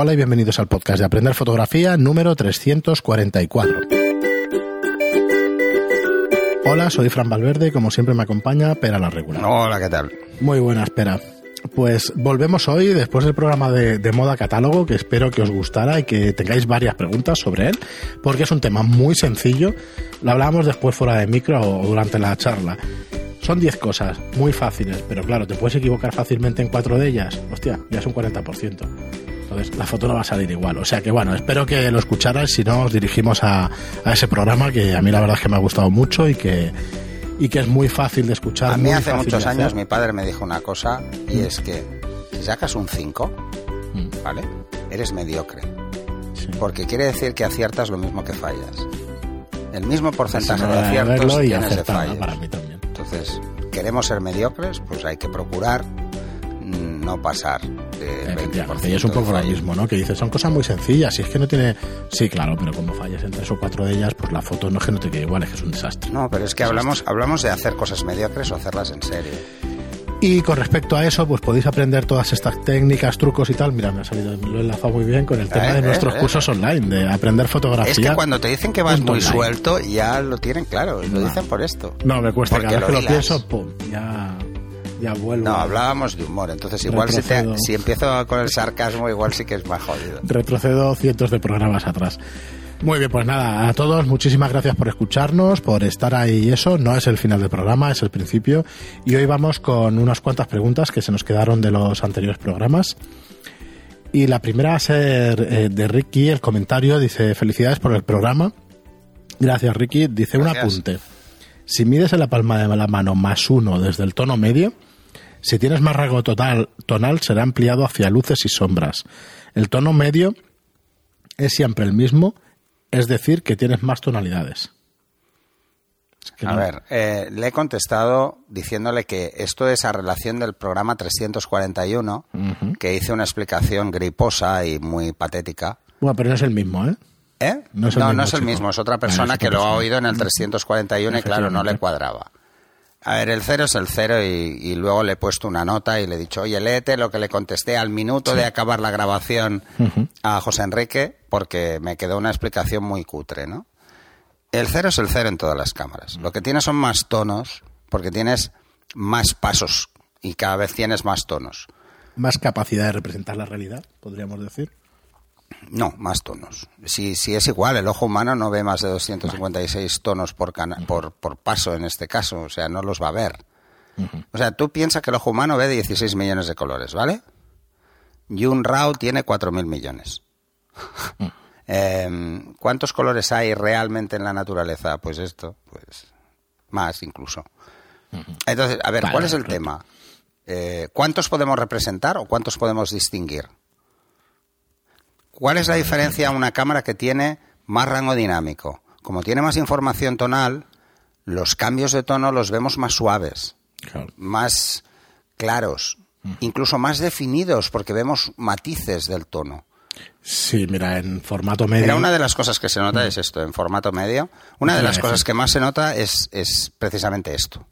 Hola y bienvenidos al podcast de Aprender Fotografía número 344. Hola, soy Fran Valverde y como siempre me acompaña Pera la Regular. Hola, ¿qué tal? Muy buena, espera. Pues volvemos hoy después del programa de, de, moda catálogo que espero que os gustara y que tengáis varias preguntas sobre él porque es un tema muy sencillo. Lo hablábamos después fuera de micro o durante la charla. Son 10 cosas muy fáciles, pero claro, te puedes equivocar fácilmente en cuatro de ellas. Hostia, ya es un 40%. Entonces la foto no va a salir igual. O sea que bueno, espero que lo escucharais. Si no, os dirigimos a, a ese programa que a mí la verdad es que me ha gustado mucho y que, y que es muy fácil de escuchar. A mí hace muchos años mi padre me dijo una cosa y es que si sacas un 5, Mm, ¿vale? Eres mediocre. sí. Porque quiere decir que aciertas lo mismo que fallas. El mismo porcentaje de aciertos y tienes de fallos. para mí también. Entonces, queremos ser mediocres, pues hay que procurar mm, no pasar del 20%. Efectivamente, y es un poco mismo, ¿no? Que dices, son cosas muy sencillas, y es que no tiene... Sí, claro, pero como fallas en tres o cuatro de ellas, pues la foto no es que no te quede igual, es que es un desastre. No, pero es que hablamos, hablamos de hacer cosas mediocres o hacerlas en serio. Y con respecto a eso, pues podéis aprender todas estas técnicas, trucos y tal. Mira, me ha salido, lo he enlazado muy bien con el tema Eh, de eh, nuestros eh. cursos online, de aprender fotografía. Es que cuando te dicen que vas muy online. suelto, ya lo tienen claro, y lo No. dicen por esto. No, me cuesta, Porque cada vez que lo pienso, pum, ya, ya vuelvo. No, hablábamos de humor, entonces igual si, te- Retrocedo. si empiezo con el sarcasmo, igual sí que es más jodido. retrocedo cientos de programas atrás. Muy bien, pues nada, a todos muchísimas gracias por escucharnos, por estar ahí y eso. No es el final del programa, es el principio. Y hoy vamos con unas cuantas preguntas que se nos quedaron de los anteriores programas. Y la primera va a ser eh, de Ricky, el comentario dice, felicidades por el programa. Gracias Ricky. Dice un apunte. Si mides en la palma de la mano más uno desde el tono medio, si tienes más rango total, tonal será ampliado hacia luces y sombras. El tono medio es siempre el mismo, es decir, que tienes más tonalidades. Es que A no- ver, eh, le he contestado diciéndole que esto es a relación del programa 341, Ujú. que hice una explicación griposa y muy patética. Bueno, pero no es el mismo, ¿eh? ¿Eh? No es el mismo no es el mismo, es otra persona es otra que lo ha oído en el 341 y claro, no le cuadraba. A ver, el cero es el cero y, y luego le he puesto una nota y le he dicho, oye, léete lo que le contesté al minuto de acabar la grabación a José Enrique, porque me quedó una explicación muy cutre, ¿no? El cero es el cero en todas las cámaras. Lo que tienes son más tonos, porque tienes más pasos y cada vez tienes más tonos. Más capacidad de representar la realidad, podríamos decir. No, más tonos. Si, si es igual, el ojo humano no ve más de 256 tonos por, cana- por, por paso en este caso, o sea, no los va a ver. O sea, tú piensas que el ojo humano ve 16 millones de colores, ¿vale? Y un RAW tiene 4.000 millones. Em, ¿Cuántos colores hay realmente en la naturaleza? Pues esto, pues más incluso. Entonces, a ver, Vale, ¿cuál es el correcto. tema? Eh, ¿Cuántos podemos representar o cuántos podemos distinguir? ¿Cuál es la diferencia a una cámara que tiene más rango dinámico? Como tiene más información tonal, los cambios de tono los vemos más suaves, Claro. más claros, incluso más definidos, porque vemos matices del tono. Sí, mira, en formato medio. Mira, una de las cosas que se nota es esto, en formato medio. Una de las cosas que más se nota es, es precisamente esto.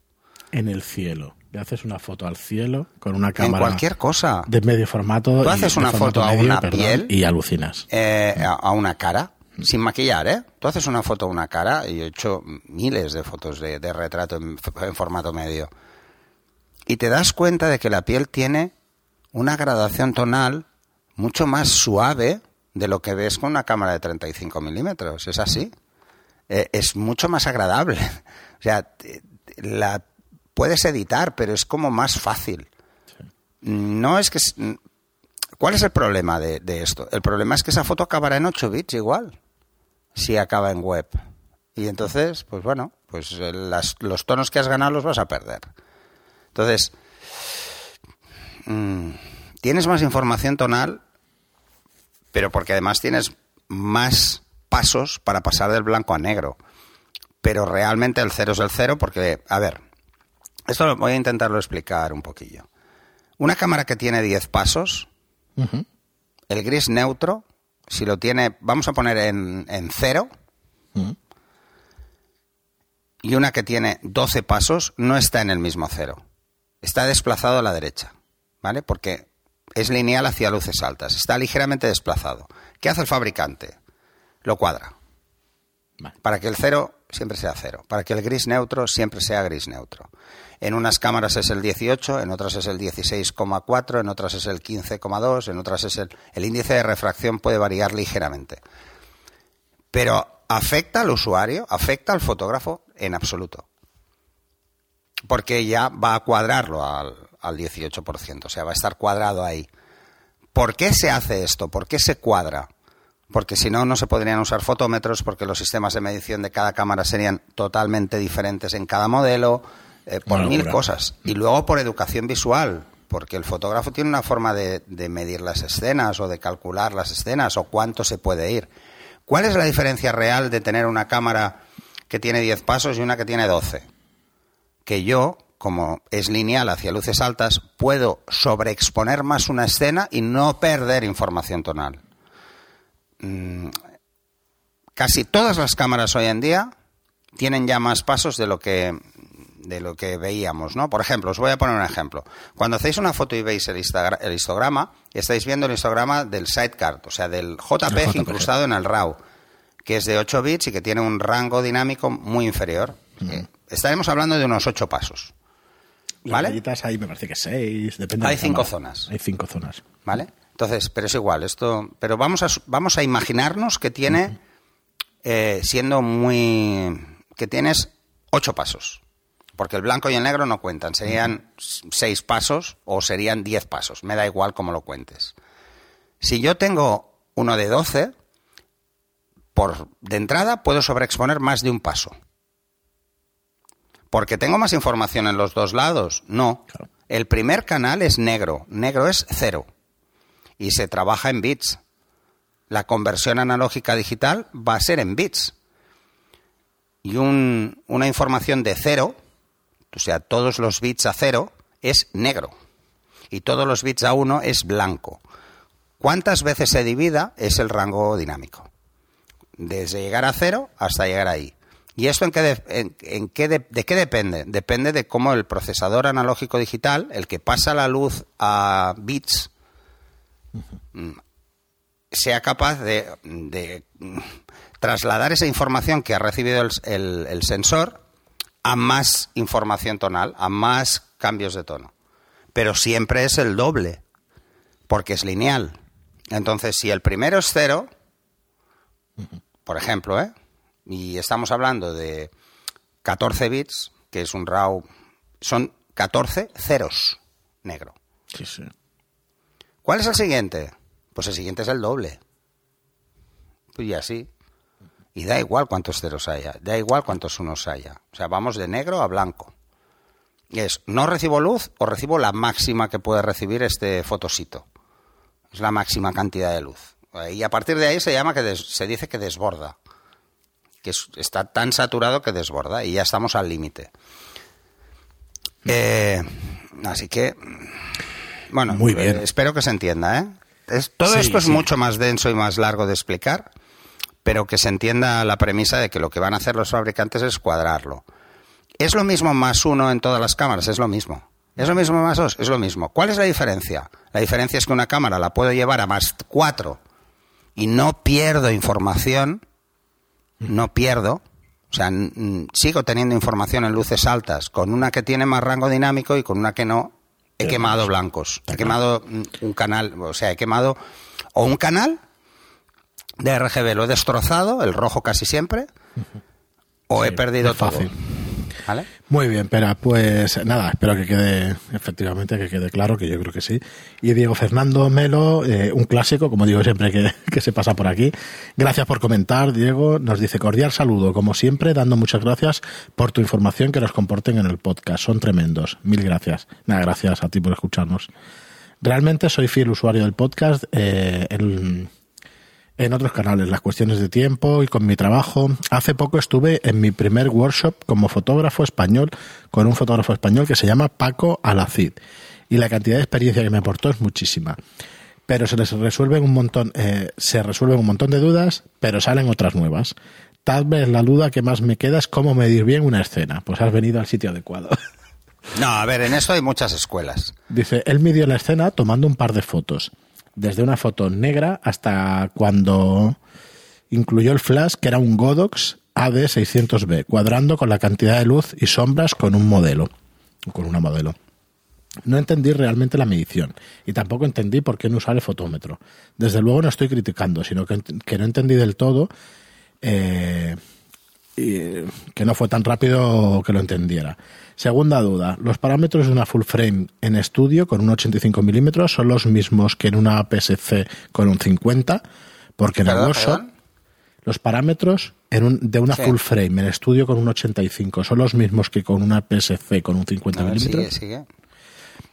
En el cielo. Le haces una foto al cielo con una cámara En cualquier cosa. de medio formato. Tú haces una foto a medio, una perdón, piel. Y alucinas. eh, a, una cara, sin maquillar, ¿eh? Tú haces una foto a una cara, y yo he hecho miles de fotos de, de retrato en, formato medio, y te das cuenta de que la piel tiene una gradación tonal mucho más suave de lo que ves con una cámara de 35 milímetros. Es así. Eh, es mucho más agradable. O sea, la puedes editar, pero es como más fácil. No es que... ¿Cuál es el problema de, de esto? El problema es que esa foto acabará en 8 bits igual, si acaba en web. Y entonces, pues bueno, pues eh, las- los tonos que has ganado los vas a perder. Entonces, mm, tienes más información tonal, pero porque además tienes más pasos para pasar del blanco a negro. Pero realmente el cero es el cero porque, a ver, esto lo voy a intentarlo explicar un poquillo. Una cámara que tiene 10 pasos, el gris neutro, si lo tiene, vamos a poner en, en cero, y una que tiene 12 pasos, no está en el mismo cero. Está desplazado a la derecha, ¿vale? Porque es lineal hacia luces altas, está ligeramente desplazado. ¿Qué hace el fabricante? Lo cuadra. Vale. Para que el cero siempre sea cero, para que el gris neutro siempre sea gris neutro. En unas cámaras es el 18, en otras es el 16,4, en otras es el 15,2, en otras es el... El índice de refracción puede variar ligeramente. Pero afecta al usuario, afecta al fotógrafo en absoluto. Porque ya va a cuadrarlo al, al 18%, o sea, va a estar cuadrado ahí. ¿Por qué se hace esto? ¿Por qué se cuadra? Porque si no, no se podrían usar fotómetros, porque los sistemas de medición de cada cámara serían totalmente diferentes en cada modelo, eh, por Una mil locura. cosas. Y luego por educación visual, porque el fotógrafo tiene una forma de, de medir las escenas o de calcular las escenas o cuánto se puede ir. ¿Cuál es la diferencia real de tener una cámara que tiene 10 pasos y una que tiene 12? Que yo, como es lineal hacia luces altas, puedo sobreexponer más una escena y no perder información tonal. Mm, casi todas las cámaras hoy en día tienen ya más pasos de lo que de lo que veíamos, ¿no? Por ejemplo, os voy a poner un ejemplo. Cuando hacéis una foto y veis el, histogra- el histograma, estáis viendo el histograma del sidecar, o sea, del JPG, JPG. incrustado en el RAW, que es de 8 bits y que tiene un rango dinámico muy inferior. Eh, estaremos hablando de unos 8 pasos. ¿Vale? hay, me parece que seis, depende. Hay de cinco cámara. zonas. Hay cinco zonas. ¿Vale? Entonces, pero es igual, esto. Pero vamos a, vamos a imaginarnos que tiene, eh, siendo muy. que tienes ocho pasos. Porque el blanco y el negro no cuentan. Serían s- seis pasos o serían diez pasos. Me da igual cómo lo cuentes. Si yo tengo uno de 12, por, de entrada puedo sobreexponer más de un paso. ¿Porque tengo más información en los dos lados? No. Claro. El primer canal es negro. Negro es cero. Y se trabaja en bits. La conversión analógica digital va a ser en bits. Y un- una información de cero, o sea, todos los bits a cero, es negro. Y todos los bits a uno es blanco. ¿Cuántas veces se divida? Es el rango dinámico. Desde llegar a cero hasta llegar ahí. ¿Y esto en qué de, en- en qué de- de qué depende? Depende de cómo el procesador analógico digital, el que pasa la luz a bits, mm, sea capaz de, de, mm, trasladar esa información que ha recibido el, el- el sensor a más información tonal, a más cambios de tono. Pero siempre es el doble, porque es lineal. Entonces, si el primero es cero, por ejemplo, ¿eh? Y estamos hablando de 14 bits, que es un RAW, son 14 ceros negro. Sí, sí. ¿Cuál es el siguiente? Pues el siguiente es el doble. Pues y así. Y da igual cuántos ceros haya, da igual cuántos unos haya. O sea, vamos de negro a blanco. Y es, no recibo luz o recibo la máxima que puede recibir este fotosito. Es la máxima cantidad de luz. Y a partir de ahí se llama que des- se dice que desborda. Que es- está tan saturado que desborda y ya estamos al límite. Eh, así que, bueno, Muy bien. eh, espero que se entienda. ¿eh? Es- todo Sí, esto es sí. mucho más denso y más largo de explicar, pero que se entienda la premisa de que lo que van a hacer los fabricantes es cuadrarlo. ¿Es lo mismo más uno en todas las cámaras? Es lo mismo. ¿Es lo mismo más dos? Es lo mismo. ¿Cuál es la diferencia? La diferencia es que una cámara la puedo llevar a más cuatro y no pierdo información, no pierdo, o sea, sigo teniendo información en luces altas con una que tiene más rango dinámico y con una que no. He quemado blancos, he quemado un canal, o sea, he quemado o un canal de RGB, lo he destrozado, el rojo casi siempre, o he perdido todo. fácil. Muy bien, pero pues nada, espero que quede, efectivamente, que quede claro, que yo creo que sí. Y Diego Fernando Melo, eh, un clásico, como digo siempre que, que se pasa por aquí. Gracias por comentar, Diego. Nos dice cordial saludo, como siempre, dando muchas gracias por tu información que nos comporten en el podcast. Son tremendos. Mil gracias. Nada, gracias a ti por escucharnos. Realmente soy fiel usuario del podcast. eh, el- en otros canales, las cuestiones de tiempo y con mi trabajo. Hace poco estuve en mi primer workshop como fotógrafo español con un fotógrafo español que se llama Paco Alacid. Y la cantidad de experiencia que me aportó es muchísima. Pero se les resuelven un montón, eh, se resuelven un montón de dudas, pero salen otras nuevas. Tal vez la duda que más me queda es cómo medir bien una escena. Pues has venido al sitio adecuado. No, a ver, en esto hay muchas escuelas. Dice, él midió la escena tomando un par de fotos. Desde una foto negra hasta cuando incluyó el flash, que era un Godox AD600B, cuadrando con la cantidad de luz y sombras con un modelo. Con una modelo. No entendí realmente la medición y tampoco entendí por qué no usar el fotómetro. Desde luego no estoy criticando, sino que, que no entendí del todo eh, y que no fue tan rápido que lo entendiera. Segunda duda, los parámetros de una full frame en estudio con un 85 milímetros son los mismos que en una PSC con un 50, porque en el perdón. los parámetros en un- de una Sí. full frame en estudio con un 85 son los mismos que con una PSC con un 50 A ver, milímetros. sigue, sigue.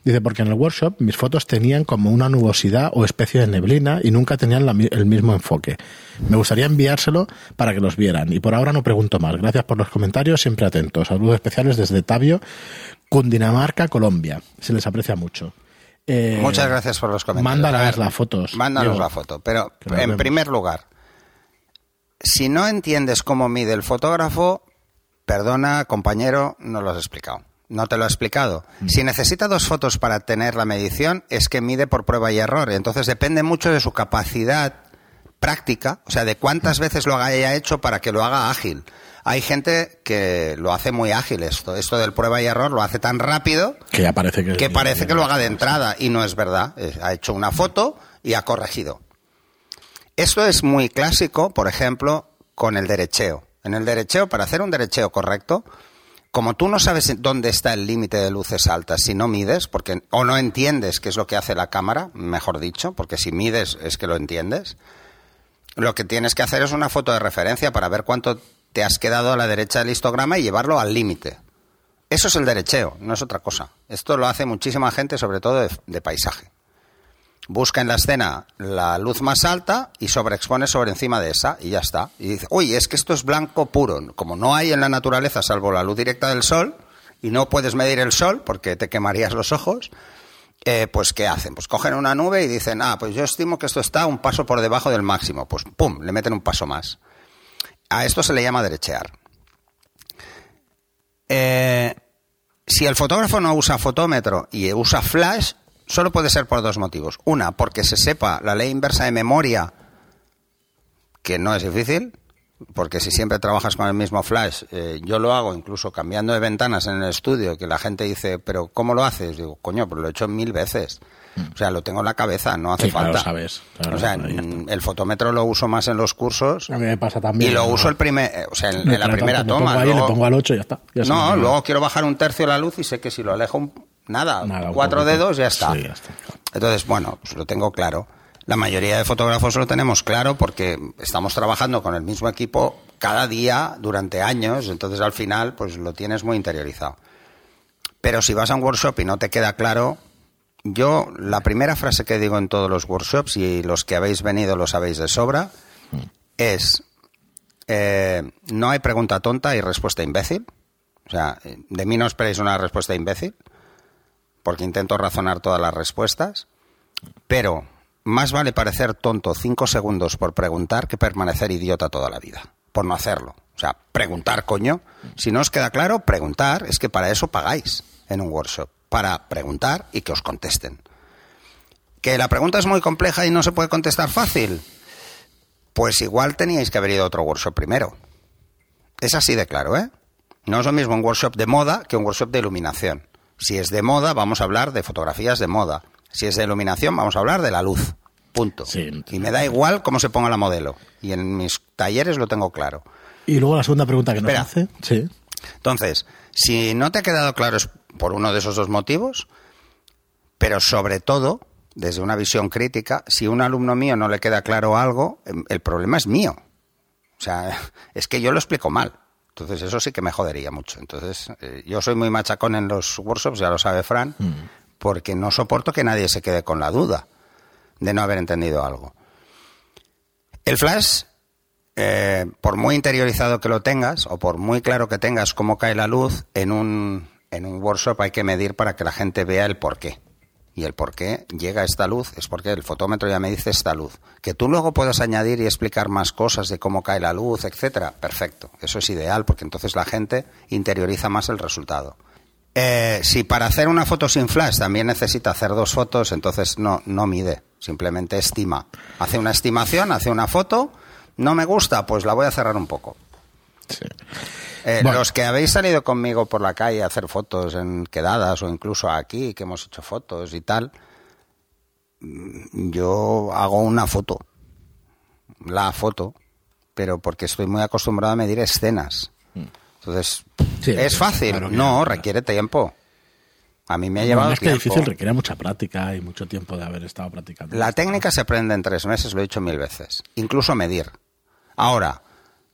Dice, porque en el workshop mis fotos tenían como una nubosidad o especie de neblina y nunca tenían la el mismo enfoque. Me gustaría enviárselo para que los vieran. Y por ahora no pregunto más. Gracias por los comentarios, siempre atentos. Saludos especiales desde Tabio, Cundinamarca, Colombia. Se les aprecia mucho. Eh, Muchas gracias por los comentarios. Mándanos las fotos. Mándanos Diego. la foto. Pero, en primer lugar, si no entiendes cómo mide el fotógrafo, perdona, compañero, no lo has explicado. No te lo he explicado. Mm. Si necesita dos fotos para tener la medición, es que mide por prueba y error. Entonces depende mucho de su capacidad práctica, o sea, de cuántas veces lo haya hecho para que lo haga ágil. Hay gente que lo hace muy ágil esto. Esto del prueba y error lo hace tan rápido Que ya parece que... que parece que lo haga de entrada y no es verdad. Ha hecho una foto y ha corregido. Esto es muy clásico, por ejemplo, con el derecheo. En el derecheo, para hacer un derecheo correcto, como tú no sabes dónde está el límite de luces altas si no mides, porque o no entiendes qué es lo que hace la cámara, mejor dicho, porque si mides es que lo entiendes, lo que tienes que hacer es una foto de referencia para ver cuánto te has quedado a la derecha del histograma y llevarlo al límite. Eso es el derecheo, no es otra cosa. Esto lo hace muchísima gente, sobre todo de, de paisaje. Busca en la escena la luz más alta y sobreexpone sobre encima de esa y ya está. Y dice, uy, es que esto es blanco puro. Como no hay en la naturaleza salvo la luz directa del sol y no puedes medir el sol porque te quemarías los ojos, eh, pues ¿qué hacen? Pues cogen una nube y dicen, ah, pues yo estimo que esto está un paso por debajo del máximo. Pues pum, le meten un paso más. A esto se le llama derechear. Eh, si el fotógrafo no usa fotómetro y usa flash, solo puede ser por dos motivos. Una, porque se sepa la ley inversa de memoria, que no es difícil, porque si siempre trabajas con el mismo flash, eh, yo lo hago incluso cambiando de ventanas en el estudio, que la gente dice, pero ¿cómo lo haces? Digo, coño, pues lo he hecho mil veces. O sea, lo tengo en la cabeza, no hace Sí, claro, falta. sabes. Claro, o sea, mm, el fotómetro lo uso más en los cursos A mí me pasa también. y lo ¿no? uso el primer, eh, o sea, en, la primera me toma. Pongo ahí, luego- le pongo al 8 y ya está. Ya no, luego quiero bajar un tercio la luz y sé que si lo alejo un- nada, Nada, cuatro dedos ya está. Sí, ya está. Entonces, bueno, pues lo tengo claro. La mayoría de fotógrafos lo tenemos claro porque estamos trabajando con el mismo equipo cada día durante años, entonces al final pues lo tienes muy interiorizado. Pero si vas a un workshop y no te queda claro, yo la primera frase que digo en todos los workshops y los que habéis venido lo sabéis de sobra es eh, no hay pregunta tonta y respuesta imbécil. O sea, de mí no esperéis una respuesta imbécil, porque intento razonar todas las respuestas, pero más vale parecer tonto cinco segundos por preguntar que permanecer idiota toda la vida, por no hacerlo. O sea, preguntar, coño. Si no os queda claro, preguntar, es que para eso pagáis en un workshop, para preguntar y que os contesten. ¿Que la pregunta es muy compleja y no se puede contestar fácil? Pues igual teníais que haber ido a otro workshop primero. Es así de claro, ¿eh? No es lo mismo un workshop de moda que un workshop de iluminación. Si es de moda, vamos a hablar de fotografías de moda. Si es de iluminación, vamos a hablar de la luz. Punto. Sí. Y me da igual cómo se ponga la modelo. Y en mis talleres lo tengo claro. Y luego la segunda pregunta que nos Espera. hace. Sí. Entonces, si no te ha quedado claro es por uno de esos dos motivos, pero sobre todo, desde una visión crítica, si a un alumno mío no le queda claro algo, em, el problema es mío. O sea, es que yo lo explico mal. Entonces, eso sí que me jodería mucho. Entonces, eh, yo soy muy machacón en los workshops, ya lo sabe Fran, porque no soporto que nadie se quede con la duda de no haber entendido algo. El flash eh, por muy interiorizado que lo tengas o por muy claro que tengas cómo cae la luz, en un, en un workshop hay que medir para que la gente vea el porqué. Y el por qué llega esta luz es porque el fotómetro ya me dice esta luz. Que tú luego puedas añadir y explicar más cosas de cómo cae la luz, etcétera, perfecto. Eso es ideal porque entonces la gente interioriza más el resultado. Eh, si para hacer una foto sin flash también necesita hacer dos fotos, entonces no, no mide, simplemente estima. Hace una estimación, hace una foto, no me gusta, pues la voy a cerrar un poco. Sí. Eh, Bueno. Los que habéis salido conmigo por la calle a hacer fotos en quedadas o incluso aquí, que hemos hecho fotos y tal, mm, yo hago una foto, la foto, pero porque estoy muy acostumbrado a medir escenas. Entonces, Sí, ¿es fácil? claro que no, no. requiere tiempo. A mí me ha No, llevado más que tiempo. difícil, requiere mucha práctica y mucho tiempo de haber estado practicando. La técnica se aprende en tres meses, lo he dicho mil veces. Incluso medir. Ahora,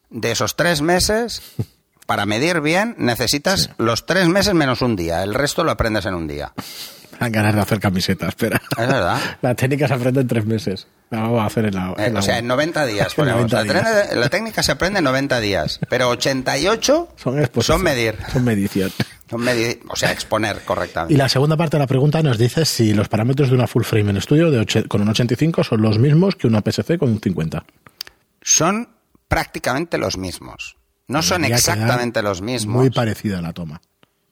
de esos tres meses, para medir bien, necesitas los tres meses menos un día. El resto lo aprendes en un día. Dan ganas de hacer camisetas, espera. Es verdad. La técnica se aprende en tres meses. La vamos a hacer en la. Eh, en la o sea, en 90 días. En ponemos. 90 La, días. la técnica se aprende en 90 días, pero 88 Son, son medir. Son medición. Son medir, o sea, exponer correctamente. Y la segunda parte de la pregunta nos dice si los parámetros de una full frame en estudio de oche- con un 85 son los mismos que una PSC con un 50. Son prácticamente los mismos. No son exactamente los mismos. Muy parecida la toma.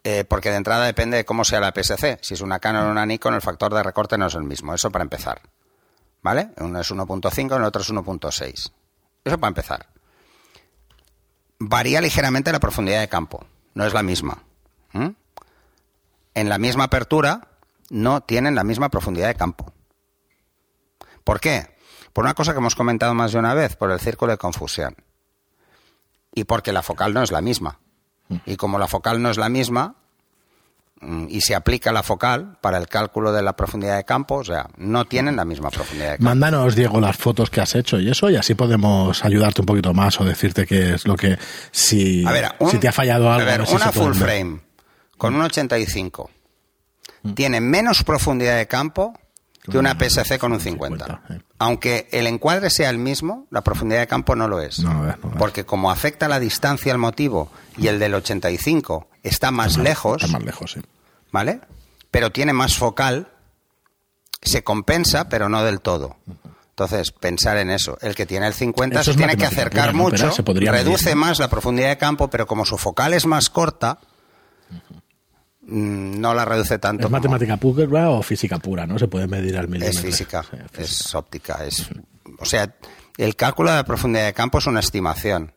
Eh, porque de entrada depende de cómo sea la PSC. Si es una Canon o una Nikon, el factor de recorte no es el mismo. Eso para empezar. ¿Vale? Uno es 1.5, el otro es 1.6. Eso para empezar. Varía ligeramente la profundidad de campo. No es la misma. ¿Mm? En la misma apertura no tienen la misma profundidad de campo. ¿Por qué? Por una cosa que hemos comentado más de una vez, por el círculo de confusión. Y porque la focal no es la misma. Y como la focal no es la misma, mm, y se aplica la focal para el cálculo de la profundidad de campo, o sea, no tienen la misma profundidad de campo. Mándanos, Diego, las fotos que has hecho y eso, y así podemos ayudarte un poquito más o decirte qué es lo que. Si, A ver, un- si te ha fallado algo. a ver, una full frame con un 85 tiene menos profundidad de campo que una PSC con un 50. 50, eh. Aunque el encuadre sea el mismo, la profundidad de campo no lo es. No no. Porque como afecta la distancia al motivo y el del 85 está más lejos, Está más lejos, sí. ¿vale? Pero tiene más focal, se compensa, pero no del todo. Entonces, pensar en eso. El que tiene el 50 Eso se tiene que acercar mucho, se medir, reduce más la profundidad de campo, pero como su focal es más corta, no la reduce tanto. ¿Es como- matemática pura o física pura? ¿No? Se puede medir al milímetro. es física, Sí, física. es óptica. Es, o sea, el cálculo de la profundidad de campo es una estimación.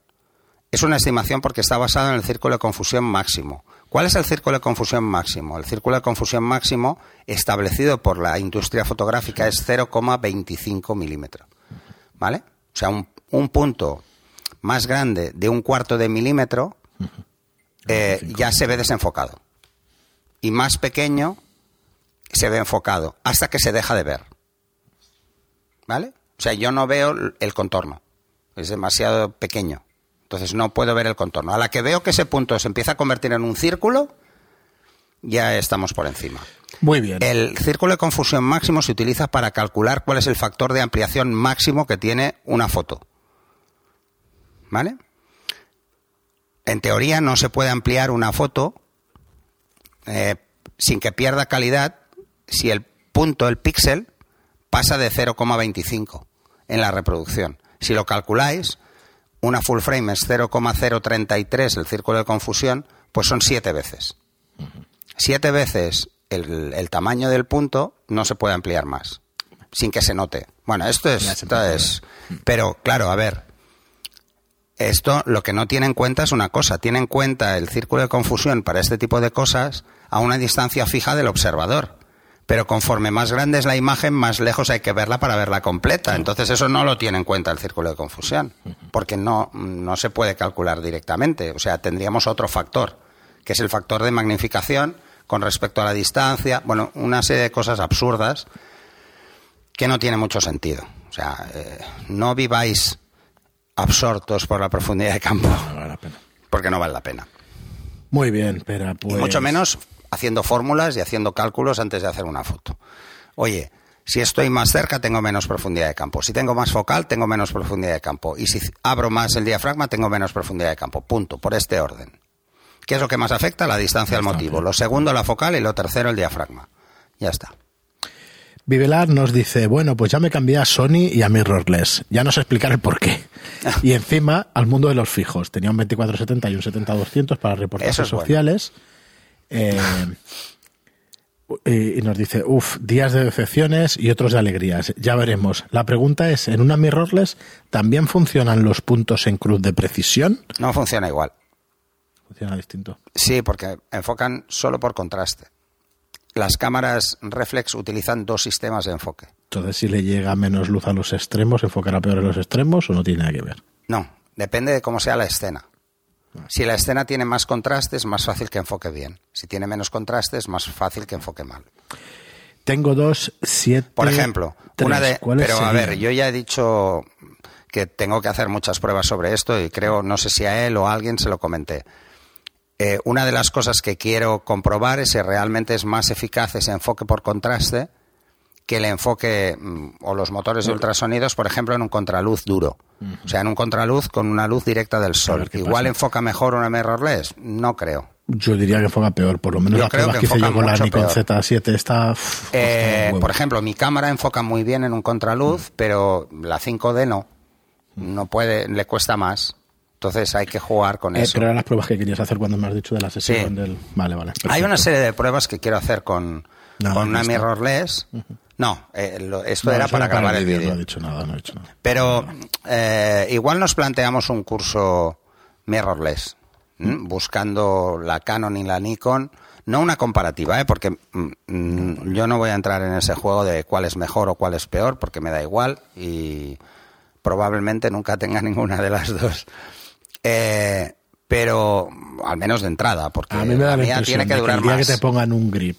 Es una estimación porque está basado en el círculo de confusión máximo. ¿Cuál es el círculo de confusión máximo? El círculo de confusión máximo establecido por la industria fotográfica es 0,25 milímetros. ¿Vale? O sea, un, un punto más grande de un cuarto de milímetro eh, ya se ve desenfocado. Y más pequeño se ve enfocado hasta que se deja de ver. ¿Vale? O sea, yo no veo el contorno. Es demasiado pequeño. Entonces no puedo ver el contorno. A la que veo que ese punto se empieza a convertir en un círculo, ya estamos por encima. Muy bien. El círculo de confusión máximo se utiliza para calcular cuál es el factor de ampliación máximo que tiene una foto. ¿Vale? En teoría no se puede ampliar una foto eh, sin que pierda calidad si el punto, el píxel, pasa de 0,25 en la reproducción. Si lo calculáis, una full frame es 0,033 el círculo de confusión, pues son siete veces. Siete veces el, el tamaño del punto no se puede ampliar más, sin que se note. Bueno, esto es, esto es pero claro, a ver, esto lo que no tiene en cuenta es una cosa, tiene en cuenta el círculo de confusión para este tipo de cosas a una distancia fija del observador. Pero conforme más grande es la imagen, más lejos hay que verla para verla completa. Entonces eso no lo tiene en cuenta el círculo de confusión, porque no, no se puede calcular directamente. O sea, tendríamos otro factor, que es el factor de magnificación con respecto a la distancia. Bueno, una serie de cosas absurdas que no tiene mucho sentido. O sea, eh, no viváis absortos por la profundidad de campo, No vale la pena. porque no vale la pena. Muy bien, espera, pues. Y mucho menos haciendo fórmulas y haciendo cálculos antes de hacer una foto. Oye, si estoy más cerca tengo menos profundidad de campo. Si tengo más focal tengo menos profundidad de campo. Y si abro más el diafragma tengo menos profundidad de campo. Punto. Por este orden. ¿Qué es lo que más afecta? La distancia al motivo. Lo segundo la focal y lo tercero el diafragma. Ya está. Vivelar nos dice, bueno, pues ya me cambié a Sony y a Mirrorless. Ya no sé explicar el por qué. Y encima al mundo de los fijos. Tenía un 2470 y un 70-200 para reportajes bueno. sociales. Eh, y y nos dice, uff, días de decepciones y otros de alegrías. Ya veremos. La pregunta es, ¿en una mirrorless también funcionan los puntos en cruz de precisión? No funciona igual. Funciona distinto. Sí, porque enfocan solo por contraste. Las cámaras reflex utilizan dos sistemas de enfoque. Entonces, si le llega menos luz a los extremos, ¿enfocará peor en los extremos o no tiene nada que ver? No, depende de cómo sea la escena. Si la escena tiene más contraste, es más fácil que enfoque bien. Si tiene menos contraste, es más fácil que enfoque mal. Tengo dos, siete. Por ejemplo, tres. una de. ¿Cuáles Pero a ver, yo ya he dicho que tengo que hacer muchas pruebas sobre esto y creo, no sé si a él o a alguien se lo comenté. Eh, una de las cosas que quiero comprobar es si realmente es más eficaz ese enfoque por contraste que el enfoque mm, o los motores de ultrasonidos, por ejemplo, en un contraluz duro. O sea, en un contraluz con una luz directa del sol. ver Igual pasa. enfoca mejor una mirrorless. No creo. Yo diría que enfoca peor, por lo menos Yo las creo pruebas que que hice yo con la Nikon peor. Z7 está... Eh, por ejemplo, mi cámara enfoca muy bien en un contraluz, pero la 5D no. No puede, le cuesta más. Entonces hay que jugar con Eh, eso. pero eran las pruebas que querías hacer cuando me has dicho de la sesión Sí. del... Vale, vale. Hay una serie de pruebas que quiero hacer con, No, con una mirrorless. No, eh, lo- esto No, era para grabar el No vídeo. he dicho nada, no he dicho nada. Pero eh, igual nos planteamos un curso mirrorless, ¿m? buscando la Canon y la Nikon. No una comparativa, ¿eh? porque mm, mm, yo no voy a entrar en ese juego de cuál es mejor o cuál es peor, porque me da igual y probablemente nunca tenga ninguna de las dos. Eh, pero al menos de entrada, porque A mí me da la la tiene que durar el día más. que te pongan un grip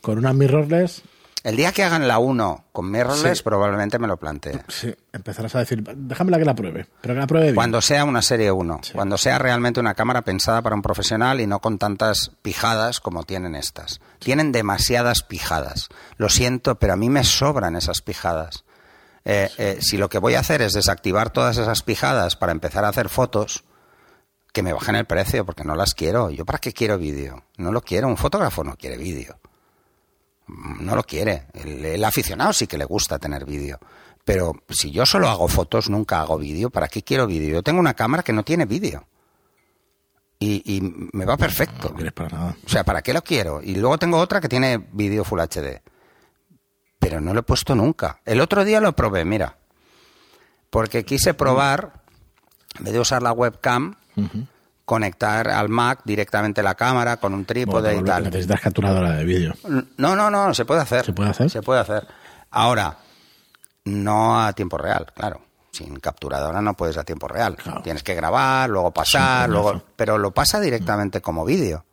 con una mirrorless, El día que hagan la 1 con mirrorless, Sí. probablemente me lo plantee. sí, empezarás a decir, déjamela que la pruebe, pero que la pruebe bien. Cuando sea una serie 1, cuando sea realmente una cámara pensada para un profesional y no con tantas pijadas como tienen estas. Tienen demasiadas pijadas. Lo siento, pero a mí me sobran esas pijadas. Eh, eh, si lo que voy a hacer es desactivar todas esas pijadas para empezar a hacer fotos, que me bajen el precio, porque no las quiero. ¿Yo para qué quiero vídeo? No lo quiero. Un fotógrafo no quiere vídeo. No lo quiere. El, el aficionado sí que le gusta tener vídeo. Pero si yo solo hago fotos, nunca hago vídeo, ¿para qué quiero vídeo? Yo tengo una cámara que no tiene vídeo. Y, y me va perfecto. No para nada. O sea, ¿para qué lo quiero? Y luego tengo otra que tiene vídeo Full HD. Pero no lo he puesto nunca. El otro día lo probé, mira. Porque quise probar, en vez de usar la webcam, conectar al Mac directamente la cámara con un trípode Bueno, y tal. necesitas capturadora de vídeo. No, no, no, se puede hacer. ¿Se puede hacer? Se puede hacer. Ahora, no a tiempo real, claro. Sin capturadora no puedes a tiempo real. Claro. Tienes que grabar, luego pasar, luego, pero lo pasa directamente como vídeo.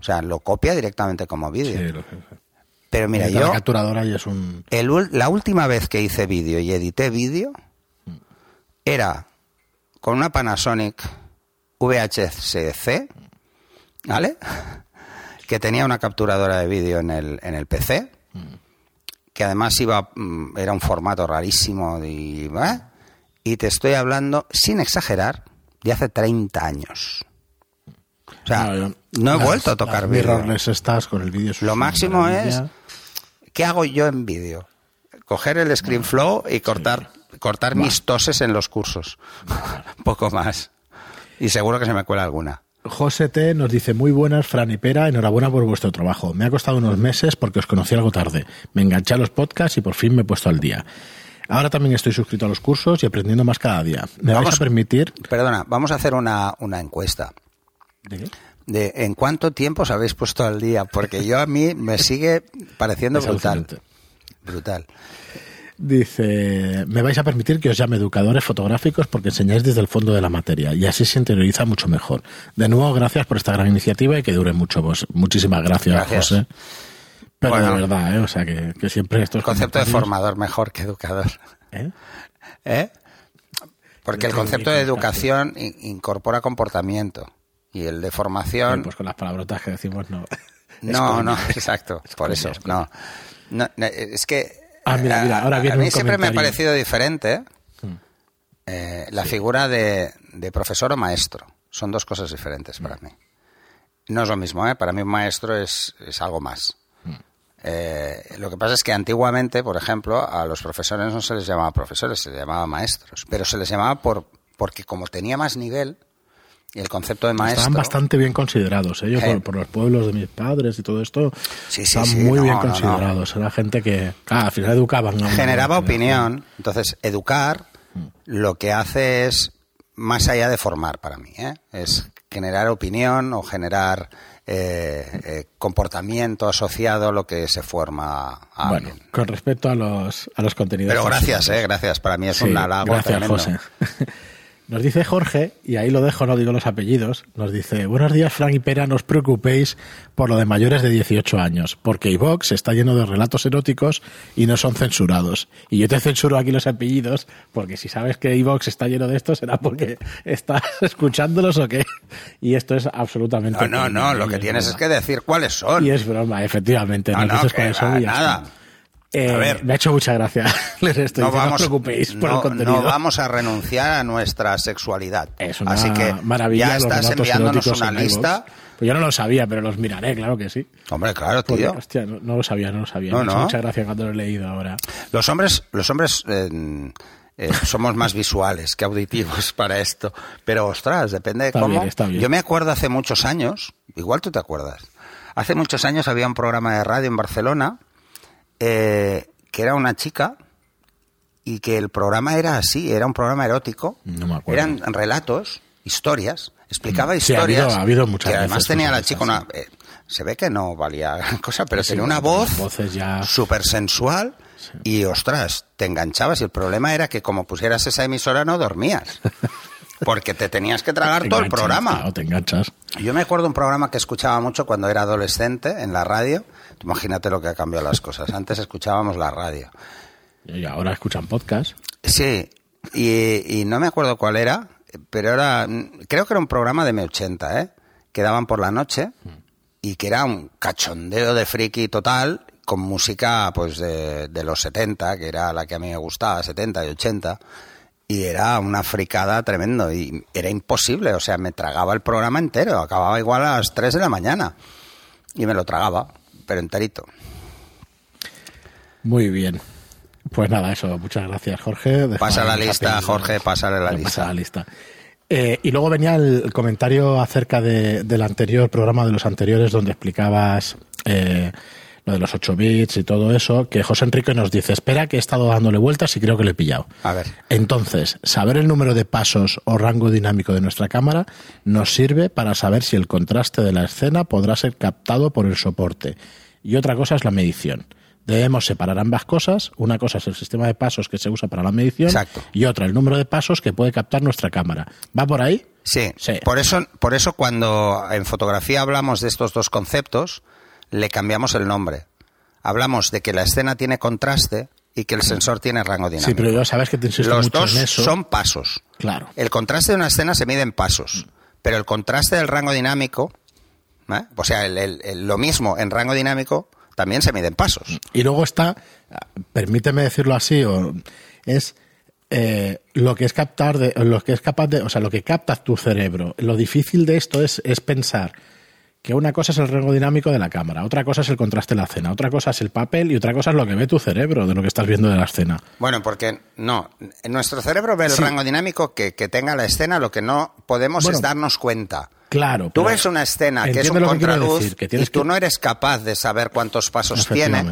O sea, lo copia directamente como vídeo. Sí, lo que- Pero mira, yo la capturadora y es un... el ul- la última vez que hice vídeo y edité vídeo era con una Panasonic VHC-C, ¿vale? Que tenía una capturadora de vídeo en el, en el PC, que además iba, mm, era un formato rarísimo y, ¿eh? y te estoy hablando, sin exagerar, de hace 30 años. O sea, No, yo- no he las- vuelto a tocar vídeo. estás con el vídeo. Lo máximo es. ¿Qué hago yo en vídeo? Coger el ScreenFlow y cortar, cortar mis toses en los cursos. Poco más. Y seguro que se me cuela alguna. José T nos dice muy buenas, Fran y Pera, enhorabuena por vuestro trabajo. Me ha costado unos meses porque os conocí algo tarde. Me enganché a los podcasts y por fin me he puesto al día. Ahora también estoy suscrito a los cursos y aprendiendo más cada día. ¿Me vais Vamos- a permitir? Perdona, vamos a hacer una, una encuesta. ¿De qué? De en cuánto tiempo os habéis puesto al día, porque yo a mí me sigue pareciendo brutal. Brutal. Dice, me vais a permitir que os llame educadores fotográficos porque enseñáis desde el fondo de la materia y así se interioriza mucho mejor. De nuevo, gracias por esta gran iniciativa y que dure mucho vos. Muchísimas gracias, Gracias. José. Pero Bueno. de verdad, ¿eh? o sea, que, que siempre estos concepto de formador mejor que educador. ¿Eh? ¿Eh? Porque el concepto de educación in- incorpora comportamiento. Y el de formación. Pues con las palabrotas que decimos no. No, no, exacto, por eso, no, Es que Ah, mira, mira, ahora a- viene a mí un siempre me ha parecido diferente Mm. eh, la figura de, de profesor o maestro. Son dos cosas diferentes para mí. No es lo mismo, ¿eh? Para mí un maestro es, es algo más. Mm. Eh, lo que pasa es que antiguamente, por ejemplo, a los profesores no se les llamaba profesores, se les llamaba maestros. Pero se les llamaba por, porque como tenía más nivel, y el concepto de maestro. Estaban bastante bien considerados, ¿eh? Yo Sí. por, por los pueblos de mis padres y todo esto. Sí, sí, estaban muy no, bien no, no. considerados. Era gente que, claro, al final educaban. una generaba opinión. Entonces, educar lo que hace es más allá de formar para mí, ¿eh? es generar opinión o generar eh, eh, comportamiento asociado a lo que se forma a Bueno, alguien. con respecto a los, a los contenidos. Pero gracias, eh, gracias. Para mí es Sí, un halago gracias, tremendo. José. Nos dice Jorge, y ahí lo dejo, no digo los apellidos, nos dice, buenos días Frank y Pera, no os preocupéis por lo de mayores de 18 años, porque iVox está lleno de relatos eróticos y no son censurados. Y yo te censuro aquí los apellidos, porque si sabes que iVox está lleno de esto, será porque estás escuchándolos o qué. Y esto es absolutamente... No, no, no, lo que tienes es que decir cuáles son. Y es broma, efectivamente. No, no, que cuáles son y nada. Eh, A ver. Me ha hecho mucha gracia. Les estoy no diciendo, vamos, no os preocupéis por no- el contenido. no vamos a renunciar a nuestra sexualidad. Es una Así que maravilla. ya estás enviándonos una en lista. Pues yo no lo sabía, pero los miraré, claro que sí. Hombre, claro, Porque, tío. hostia, no, no lo sabía, no lo sabía. No, Me ha hecho mucha gracia cuando lo he leído ahora. Los hombres, los hombres eh, eh, somos más visuales que auditivos para esto. Pero ostras, depende de Está cómo. bien, está bien. Yo me acuerdo hace muchos años, igual tú te acuerdas. Hace muchos años había un programa de radio en Barcelona eh, que era una chica y que el programa era así, era un programa erótico. No me acuerdo. Eran relatos, historias, explicaba Sí, ha historias. habido- ha habido muchas que además tenía la chica una. eh, se ve que no valía cosa, pero Sí, tenía una voz ya- súper sensual y ostras, te enganchabas y el problema era que como pusieras esa emisora no dormías. Porque te tenías que tragar Te todo el programa. claro, te enganchas. Yo me acuerdo un programa que escuchaba mucho cuando era adolescente en la radio. Imagínate lo que ha cambiado las cosas. Antes escuchábamos la radio. Y ahora escuchan podcast. Sí, y, y no me acuerdo cuál era, pero era, creo que era un programa de M80, ¿eh? Que daban por la noche y que era un cachondeo de friki total con música pues de, de los 70, que era la que a mí me gustaba, 70 y 80. Y era una fricada tremendo y era imposible, o sea, me tragaba el programa entero, acababa igual a las 3 de la mañana y me lo tragaba, pero enterito. Muy bien. Pues nada, eso. Muchas gracias, Jorge. Pasa la lista. Jorge, pásale la Pasa la lista. Eh, y luego venía el, el comentario acerca de- del anterior programa, de los anteriores, donde explicabas eh, lo de los 8 bits y todo eso, que José Enrique nos dice, espera que he estado dándole vueltas y creo que le he pillado. A ver. Entonces, saber el número de pasos o rango dinámico de nuestra cámara nos sirve para saber si el contraste de la escena podrá ser captado por el soporte. Y otra cosa es la medición. Debemos separar ambas cosas. Una cosa es el sistema de pasos que se usa para la medición Exacto. y otra el número de pasos que puede captar nuestra cámara. ¿Va por ahí? Sí, Sí. Por, eso, por eso cuando en fotografía hablamos de estos dos conceptos, le cambiamos el nombre. Hablamos de que la escena tiene contraste y que el sensor tiene rango dinámico. Sí, pero yo sabes que te insisto Los mucho dos en eso. son pasos. Claro. El contraste de una escena se mide en pasos, pero el contraste del rango dinámico, ¿eh? o sea, el- el- el- lo mismo en rango dinámico, también se mide en pasos. Y luego está, permíteme decirlo así, o, es eh, lo que es captar, de, lo que es capaz de, o sea, lo que capta tu cerebro. Lo difícil de esto es, es pensar que una cosa es el rango dinámico de la cámara, otra cosa es el contraste de la escena, otra cosa es el papel y otra cosa es lo que ve tu cerebro de lo que estás viendo de la escena. Bueno, porque no, nuestro cerebro ve el Sí. rango dinámico que, que tenga la escena, lo que no podemos Bueno, es darnos cuenta. Claro. Tú ves una escena que es un que contraluz decir, que y tú que- no eres capaz de saber cuántos pasos tiene.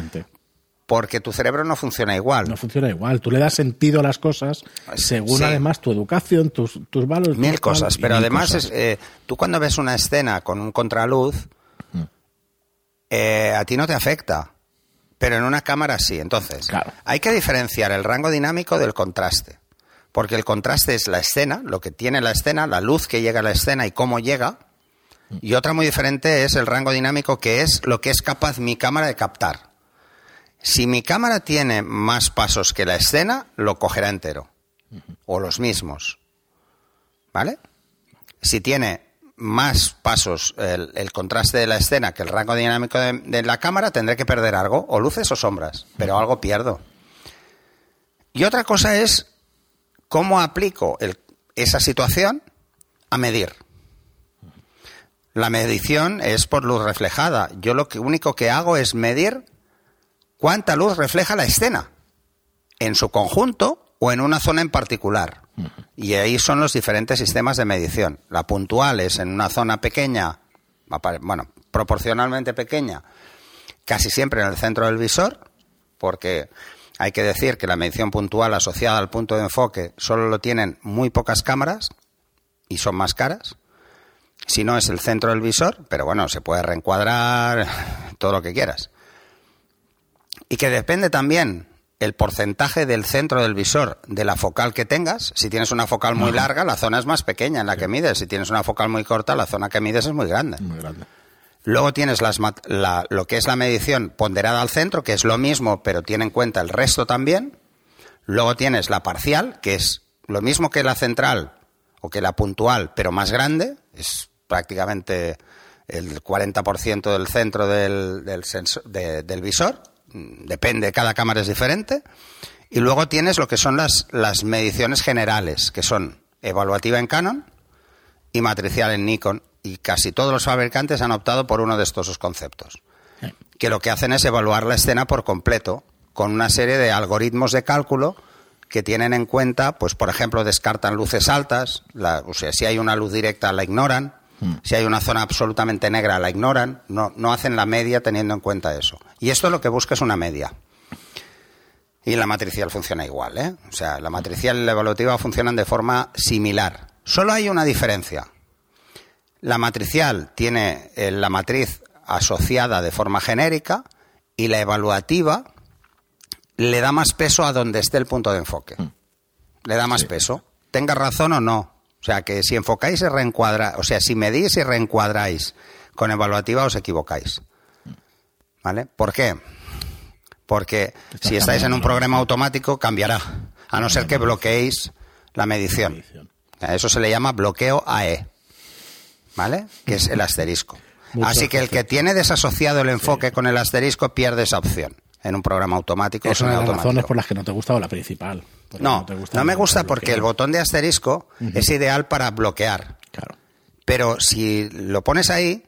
Porque tu cerebro no funciona igual. No funciona igual. Tú le das sentido a las cosas según Sí. además tu educación, tus, tus valores. Mil cosas, pero mil además cosas. es, eh, tú cuando ves una escena con un contraluz, Mm. eh, a ti no te afecta, pero en una cámara sí. Entonces, Claro. hay que diferenciar el rango dinámico del contraste, porque el contraste es la escena, lo que tiene la escena, la luz que llega a la escena y cómo llega, y otra muy diferente es el rango dinámico, que es lo que es capaz mi cámara de captar. Si mi cámara tiene más pasos que la escena, lo cogerá entero. O los mismos. ¿Vale? Si tiene más pasos el, contraste de la escena que el rango dinámico de, la cámara, tendré que perder algo, o luces o sombras, pero algo pierdo. Y otra cosa es cómo aplico esa situación a medir. La medición es por luz reflejada. Yo lo que, único que hago es medir cuánta luz refleja la escena, en su conjunto o en una zona en particular. Y ahí son los diferentes sistemas de medición. La puntual es en una zona pequeña, bueno, proporcionalmente pequeña, casi siempre en el centro del visor, porque hay que decir que la medición puntual asociada al punto de enfoque solo lo tienen muy pocas cámaras y son más caras. Si no es el centro del visor, pero bueno, se puede reencuadrar, todo lo que quieras. Y que depende también el porcentaje del centro del visor de la focal que tengas. Si tienes una focal muy larga, la zona es más pequeña en la que mides. Si tienes una focal muy corta, la zona que mides es muy grande. Muy grande. Luego tienes las la- lo que es la medición ponderada al centro, que es lo mismo, pero tiene en cuenta el resto también. Luego tienes la parcial, que es lo mismo que la central o que la puntual, pero más grande. Es prácticamente el 40% del centro del, del, senso- de- del visor. Mm, Depende, cada cámara es diferente. Y luego tienes lo que son las, las mediciones generales, que son evaluativa en Canon, y matricial en Nikon. Y casi todos los fabricantes han optado por uno de estos dos conceptos. Que lo que hacen es evaluar la escena por completo, con una serie de algoritmos de cálculo que tienen en cuenta, pues por ejemplo, descartan luces altas, la- o sea, si hay una luz directa la ignoran, si hay una zona absolutamente negra la ignoran, no, no hacen la media teniendo en cuenta eso. Y esto lo que busca es una media. Y la matricial funciona igual, ¿eh? O sea, la matricial y la evaluativa funcionan de forma similar. Solo hay una diferencia. La matricial tiene eh, la matriz asociada de forma genérica y la evaluativa le da más peso a donde esté el punto de enfoque. Le da más peso. Tenga razón o no. O sea, que si enfocáis y reencuadráis, o sea, si medís y reencuadráis con evaluativa os equivocáis. ¿Vale? ¿Por qué? Porque si estáis en un programa automático cambiará, a no ser que bloqueéis la medición. A Eso se le llama bloqueo AE, ¿vale? Que es el asterisco. Así que el que tiene desasociado el enfoque con el asterisco pierde esa opción en un programa automático Es una de las razones por las que no te gusta o la principal. No, te no, me gusta porque el botón de asterisco es ideal para bloquear. Claro. Pero si lo pones ahí,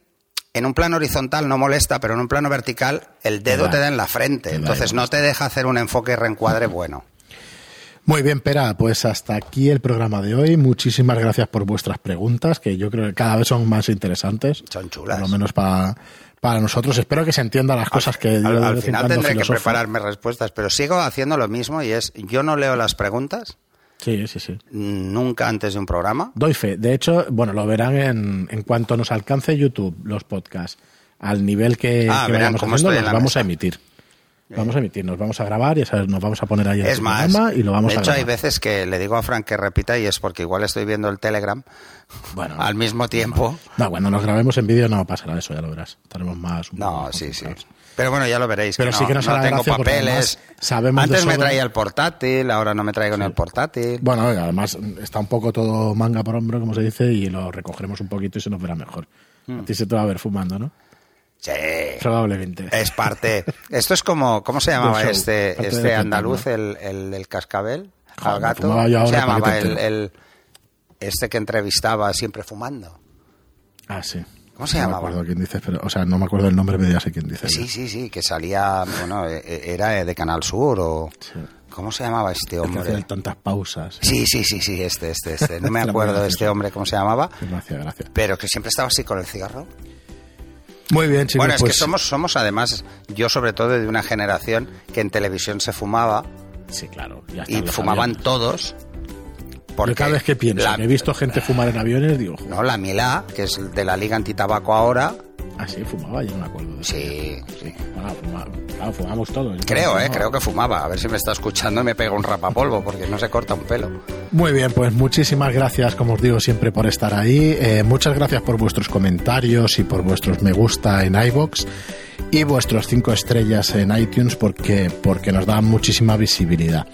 en un plano horizontal no molesta, pero en un plano vertical el dedo te da en la frente. Entonces no te deja hacer un enfoque y reencuadre bueno. Muy bien, Pera, pues hasta aquí el programa de hoy. Muchísimas gracias por vuestras preguntas, que yo creo que cada vez son más interesantes. Son chulas. Por lo menos para, para nosotros. Espero que se entiendan las cosas que yo Al, al final tendré que prepararme respuestas, pero sigo haciendo lo mismo y es, yo no leo las preguntas Sí, sí, sí. nunca antes de un programa. Doy fe. De hecho, bueno, lo verán en, en cuanto nos alcance YouTube, los podcasts, al nivel que, Ah, que verán vayamos haciendo, los vamos mesa. a emitir. Vamos a emitir, nos vamos a grabar y sabes, nos vamos a poner ahí en el más, programa y lo vamos de a hecho hay grabar. veces que le digo a Frank que repita y es porque igual estoy viendo el Telegram Bueno, al mismo tiempo. no, cuando nos grabemos en vídeo no pasará eso, ya lo verás. Estaremos más. No, sí, sí. Pero bueno, ya lo veréis. Pero que sí no, que nos no tengo papeles. sabemos Antes me traía el portátil, ahora no me traigo ni el portátil. Bueno, además está un poco todo manga por hombro, como se dice, y lo recogeremos un poquito y se nos verá mejor. Mm. A ti se te va a ver fumando, ¿no? Sí. Probablemente. Es parte. Esto es como, ¿cómo se llamaba show, este, este andaluz, el, el cascabel? Joder, Al gato. fumaba yo ¿Cómo se llamaba el, este que entrevistaba siempre fumando? Ah, sí. ¿Cómo se no llamaba? me acuerdo quién dices, pero, o sea, no me acuerdo el nombre, pero ya sé quién dice. Sí, sí, sí, que salía, bueno, e- e- era de Canal Sur o... ¿Cómo se llamaba este El que hombre? hacía tantas pausas. Sí, sí, sí, sí, este, este, este. No me acuerdo de este hombre, ¿cómo se llamaba? Gracias, gracias. Pero que siempre estaba así con el cigarro. Muy bien, chicos. bueno, es pues, que somos, somos además, yo sobre todo de una generación que en televisión se fumaba Sí, claro. ya y fumaban sabíamos. todos. Yo Porque cada vez que pienso la, he visto gente fumar en aviones, digo, joder, no, la Milá, que es de la Liga Antitabaco ahora, ah, sí, fumaba, yo no me acuerdo. de sí, sí. Ah, fuma- claro, fumamos todos. Creo, eh, creo que fumaba. A ver si me está escuchando y me pega un rapapolvo, porque no se corta un pelo. Muy bien, pues muchísimas gracias, como os digo, siempre por estar ahí. Eh, muchas gracias por vuestros comentarios y por vuestros me gusta en iBox y vuestros cinco estrellas en iTunes porque, porque nos dan muchísima visibilidad.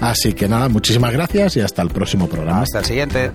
Así que nada, muchísimas gracias y hasta el próximo programa. Hasta el siguiente.